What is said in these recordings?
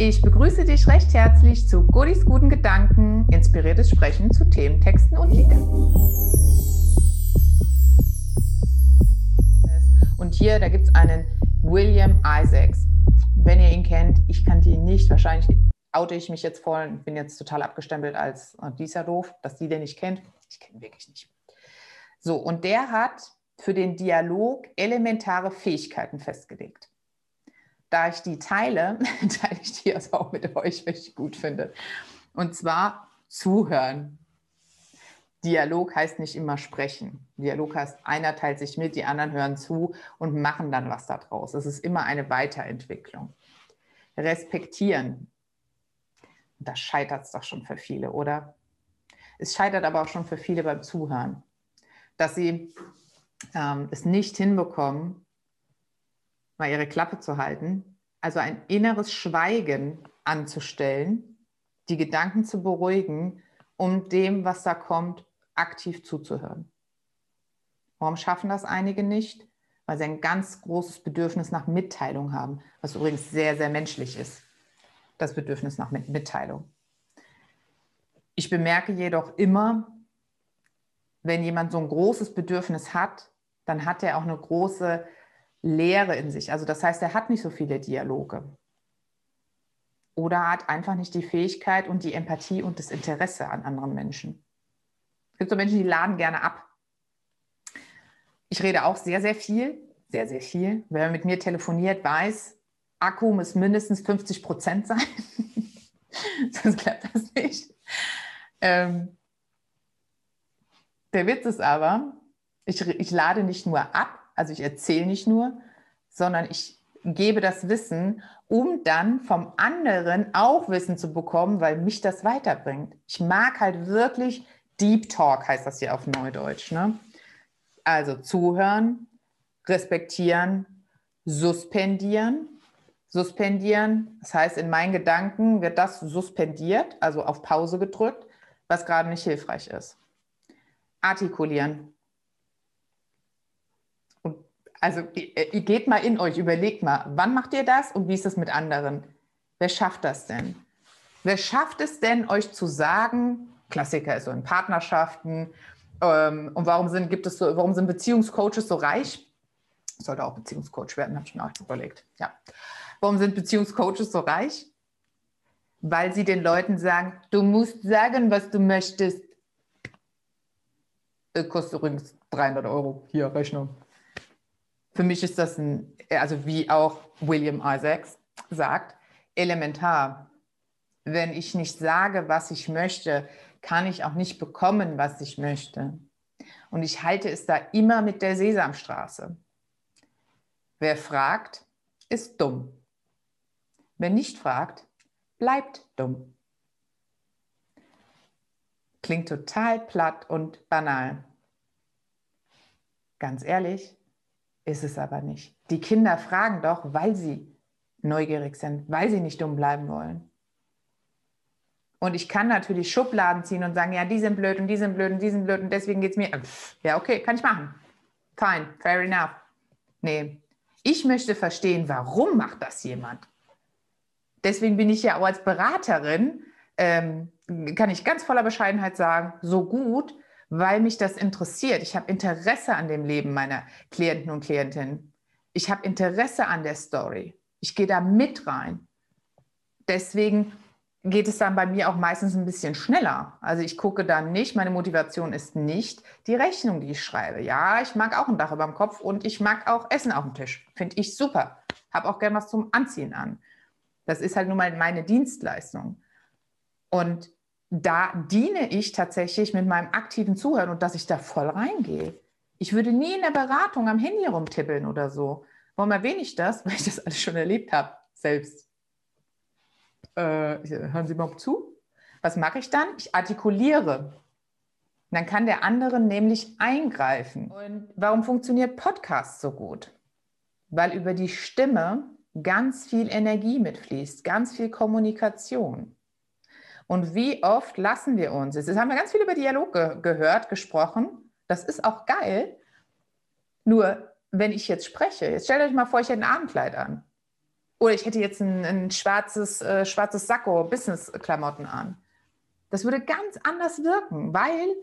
Ich begrüße dich recht herzlich zu Godis guten Gedanken, inspiriertes Sprechen zu Themen, Texten und Liedern. Und hier, da gibt es einen William Isaacs. Wenn ihr ihn kennt, ich kannte ihn nicht, wahrscheinlich oute ich mich jetzt voll und bin jetzt total abgestempelt als oh, dieser doof, dass die den nicht kennt. Ich kenne ihn wirklich nicht. So, und der hat für den Dialog elementare Fähigkeiten festgelegt. Da ich die teile, teile ich die also auch mit euch, wenn ich gut finde. Und zwar zuhören. Dialog heißt nicht immer sprechen. Dialog heißt, einer teilt sich mit, die anderen hören zu und machen dann was daraus. Es ist immer eine Weiterentwicklung. Respektieren. Da scheitert es doch schon für viele, oder? Es scheitert aber auch schon für viele beim Zuhören, dass sie ähm, es nicht hinbekommen, mal ihre Klappe zu halten, also ein inneres Schweigen anzustellen, die Gedanken zu beruhigen, um dem, was da kommt, aktiv zuzuhören. Warum schaffen das einige nicht? Weil sie ein ganz großes Bedürfnis nach Mitteilung haben, was übrigens sehr, sehr menschlich ist. Das Bedürfnis nach Mitteilung. Ich bemerke jedoch immer, wenn jemand so ein großes Bedürfnis hat, dann hat er auch eine große Leere in sich. Also das heißt, er hat nicht so viele Dialoge. Oder hat einfach nicht die Fähigkeit und die Empathie und das Interesse an anderen Menschen. Es gibt so Menschen, die laden gerne ab. Ich rede auch sehr, sehr viel, sehr, sehr viel. Wer mit mir telefoniert, weiß, Akku muss mindestens 50 Prozent sein. Sonst klappt das nicht. Ähm, der Witz ist aber, ich, ich lade nicht nur ab, also ich erzähle nicht nur, sondern ich gebe das Wissen, um dann vom anderen auch Wissen zu bekommen, weil mich das weiterbringt. Ich mag halt wirklich Deep Talk, heißt das hier auf Neudeutsch. Ne? Also zuhören, respektieren, suspendieren. Suspendieren, das heißt, in meinen Gedanken wird das suspendiert, also auf Pause gedrückt, was gerade nicht hilfreich ist artikulieren. Also ihr geht mal in euch, überlegt mal, wann macht ihr das und wie ist es mit anderen? Wer schafft das denn? Wer schafft es denn, euch zu sagen, Klassiker ist so in Partnerschaften, ähm, und warum sind, gibt es so, warum sind Beziehungscoaches so reich? Ich sollte auch Beziehungscoach werden, habe ich mir auch überlegt. Ja. Warum sind Beziehungscoaches so reich? Weil sie den Leuten sagen, du musst sagen, was du möchtest. Äh, kostet übrigens 300 Euro. Hier, Rechnung. Für mich ist das ein, also wie auch William Isaacs sagt, elementar. Wenn ich nicht sage, was ich möchte, kann ich auch nicht bekommen, was ich möchte. Und ich halte es da immer mit der Sesamstraße. Wer fragt, ist dumm. Wer nicht fragt, bleibt dumm. Klingt total platt und banal. Ganz ehrlich, ist es aber nicht. Die Kinder fragen doch, weil sie neugierig sind, weil sie nicht dumm bleiben wollen. Und ich kann natürlich Schubladen ziehen und sagen, ja, die sind blöd und die sind blöd und die sind blöd und deswegen geht es mir. Ja, okay, kann ich machen. Fine, fair enough. Nee, ich möchte verstehen, warum macht das jemand? Deswegen bin ich ja auch als Beraterin, ähm, kann ich ganz voller Bescheidenheit sagen, so gut, weil mich das interessiert. Ich habe Interesse an dem Leben meiner Klienten und Klientinnen. Ich habe Interesse an der Story. Ich gehe da mit rein. Deswegen geht es dann bei mir auch meistens ein bisschen schneller. Also ich gucke dann nicht, meine Motivation ist nicht die Rechnung, die ich schreibe. Ja, ich mag auch ein Dach über dem Kopf und ich mag auch Essen auf dem Tisch. Finde ich super. Habe auch gern was zum Anziehen an. Das ist halt nun mal meine Dienstleistung. Und da diene ich tatsächlich mit meinem aktiven Zuhören und dass ich da voll reingehe. Ich würde nie in der Beratung am Handy rumtippeln oder so. Warum erwähne ich das? Weil ich das alles schon erlebt habe, selbst. Äh, hören Sie mal zu. Was mache ich dann? Ich artikuliere. Dann kann der andere nämlich eingreifen. Und warum funktioniert Podcast so gut? Weil über die Stimme ganz viel Energie mitfließt, ganz viel Kommunikation. Und wie oft lassen wir uns, jetzt haben wir ganz viel über Dialog ge gehört, gesprochen, das ist auch geil. Nur, wenn ich jetzt spreche, jetzt stellt euch mal vor, ich hätte ein Abendkleid an. Oder ich hätte jetzt ein, ein schwarzes, äh, schwarzes Sakko, Business-Klamotten an. Das würde ganz anders wirken, weil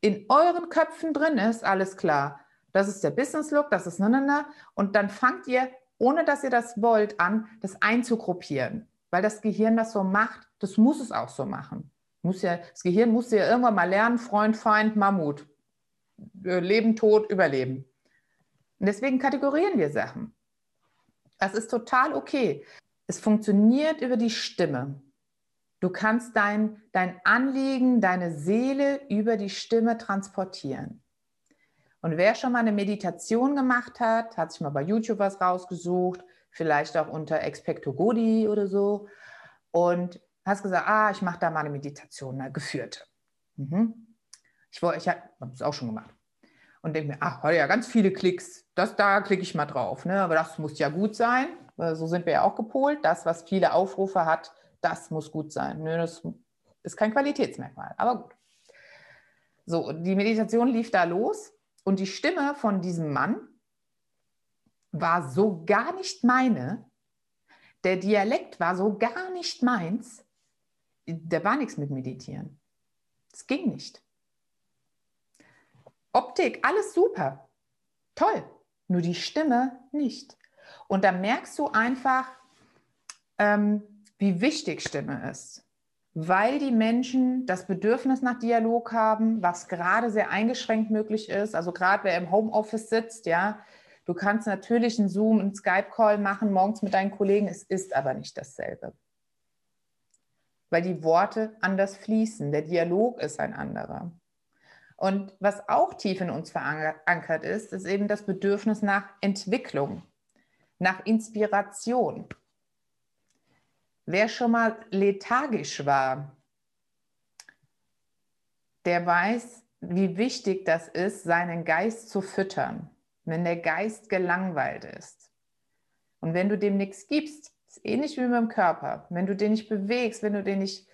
in euren Köpfen drin ist, alles klar, das ist der Business-Look, das ist na, na, na. Und dann fangt ihr, ohne dass ihr das wollt, an, das einzugruppieren. Weil das Gehirn das so macht, das muss es auch so machen. Muss ja, das Gehirn muss ja irgendwann mal lernen, Freund, Feind, Mammut. Äh, Leben, Tod, Überleben. Und deswegen kategorieren wir Sachen. Das ist total okay. Es funktioniert über die Stimme. Du kannst dein, dein Anliegen, deine Seele über die Stimme transportieren. Und wer schon mal eine Meditation gemacht hat, hat sich mal bei YouTube was rausgesucht, vielleicht auch unter Expecto Godi oder so, und hast gesagt, ah, ich mache da mal eine Meditation, eine geführte. Mhm. Ich, ich habe es auch schon gemacht. Und denke mir, ach, ja, ganz viele Klicks, das da klicke ich mal drauf. Ne? Aber das muss ja gut sein. So sind wir ja auch gepolt. Das, was viele Aufrufe hat, das muss gut sein. Nö, das ist kein Qualitätsmerkmal, aber gut. So, die Meditation lief da los und die Stimme von diesem Mann war so gar nicht meine. Der Dialekt war so gar nicht meins. Da war nichts mit Meditieren. Es ging nicht. Optik, alles super. Toll. Nur die Stimme nicht. Und da merkst du einfach, ähm, wie wichtig Stimme ist, weil die Menschen das Bedürfnis nach Dialog haben, was gerade sehr eingeschränkt möglich ist. Also gerade wer im Homeoffice sitzt, ja, du kannst natürlich einen Zoom, einen Skype-Call machen morgens mit deinen Kollegen, es ist aber nicht dasselbe. Weil die Worte anders fließen, der Dialog ist ein anderer. Und was auch tief in uns verankert ist, ist eben das Bedürfnis nach Entwicklung, nach Inspiration. Wer schon mal lethargisch war, der weiß, wie wichtig das ist, seinen Geist zu füttern, wenn der Geist gelangweilt ist. Und wenn du dem nichts gibst, ist ähnlich wie mit dem Körper. Wenn du den nicht bewegst, wenn du den nicht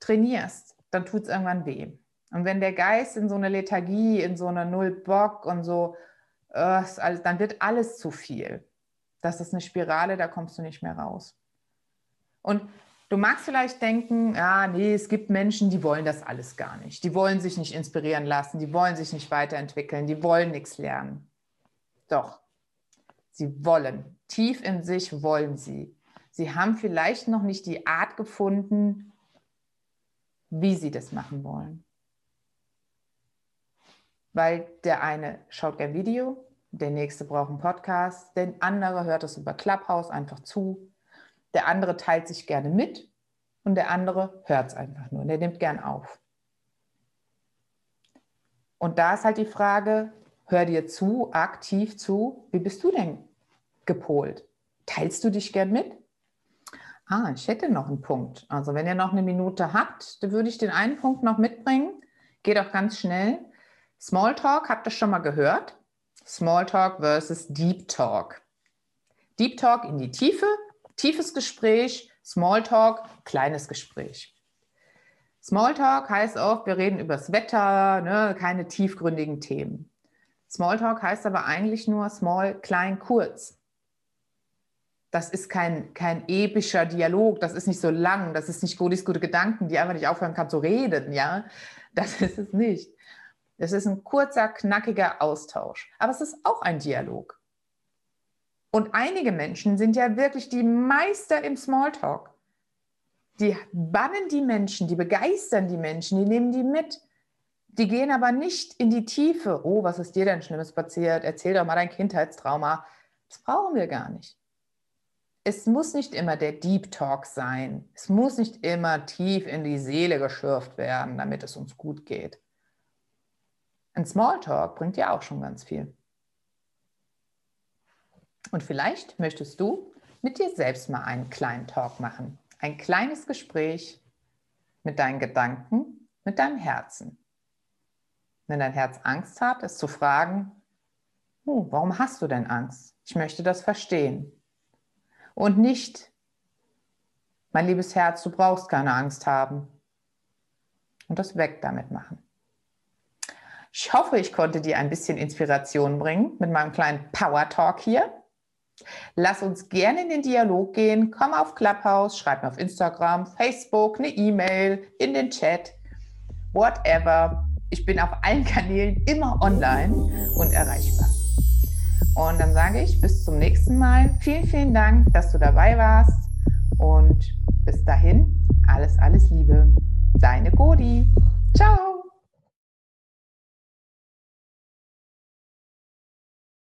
trainierst, dann tut es irgendwann weh. Und wenn der Geist in so eine Lethargie, in so eine Null Bock und so, äh, dann wird alles zu viel. Das ist eine Spirale, da kommst du nicht mehr raus. Und du magst vielleicht denken, ja, nee, es gibt Menschen, die wollen das alles gar nicht. Die wollen sich nicht inspirieren lassen, die wollen sich nicht weiterentwickeln, die wollen nichts lernen. Doch, sie wollen. Tief in sich wollen sie. Sie haben vielleicht noch nicht die Art gefunden, wie sie das machen wollen. Weil der eine schaut gern Video, der nächste braucht einen Podcast, der andere hört es über Clubhouse einfach zu der andere teilt sich gerne mit und der andere hört es einfach nur. Der nimmt gern auf. Und da ist halt die Frage, hör dir zu, aktiv zu, wie bist du denn gepolt? Teilst du dich gern mit? Ah, ich hätte noch einen Punkt. Also wenn ihr noch eine Minute habt, dann würde ich den einen Punkt noch mitbringen. Geht auch ganz schnell. Smalltalk, habt ihr schon mal gehört? Smalltalk versus Deep Talk. Deep Talk in die Tiefe, tiefes Gespräch, Smalltalk, kleines Gespräch. Smalltalk heißt oft, wir reden über das Wetter, ne, keine tiefgründigen Themen. Smalltalk heißt aber eigentlich nur small, klein, kurz. Das ist kein, kein epischer Dialog, das ist nicht so lang, das ist nicht Godis gute Gedanken, die einfach nicht aufhören kann zu reden, ja. Das ist es nicht. Das ist ein kurzer, knackiger Austausch. Aber es ist auch ein Dialog. Und einige Menschen sind ja wirklich die Meister im Smalltalk. Die bannen die Menschen, die begeistern die Menschen, die nehmen die mit. Die gehen aber nicht in die Tiefe. Oh, was ist dir denn Schlimmes passiert? Erzähl doch mal dein Kindheitstrauma. Das brauchen wir gar nicht. Es muss nicht immer der Deep Talk sein. Es muss nicht immer tief in die Seele geschürft werden, damit es uns gut geht. Ein Smalltalk bringt ja auch schon ganz viel. Und vielleicht möchtest du mit dir selbst mal einen kleinen Talk machen. Ein kleines Gespräch mit deinen Gedanken, mit deinem Herzen. Wenn dein Herz Angst hat, es zu fragen, oh, warum hast du denn Angst? Ich möchte das verstehen. Und nicht, mein liebes Herz, du brauchst keine Angst haben. Und das weg damit machen. Ich hoffe, ich konnte dir ein bisschen Inspiration bringen mit meinem kleinen Power Talk hier. Lass uns gerne in den Dialog gehen. Komm auf Clubhouse, schreib mir auf Instagram, Facebook, eine E-Mail, in den Chat, whatever. Ich bin auf allen Kanälen immer online und erreichbar. Und dann sage ich bis zum nächsten Mal. Vielen, vielen Dank, dass du dabei warst. Und bis dahin, alles, alles Liebe. Deine Godi. Ciao.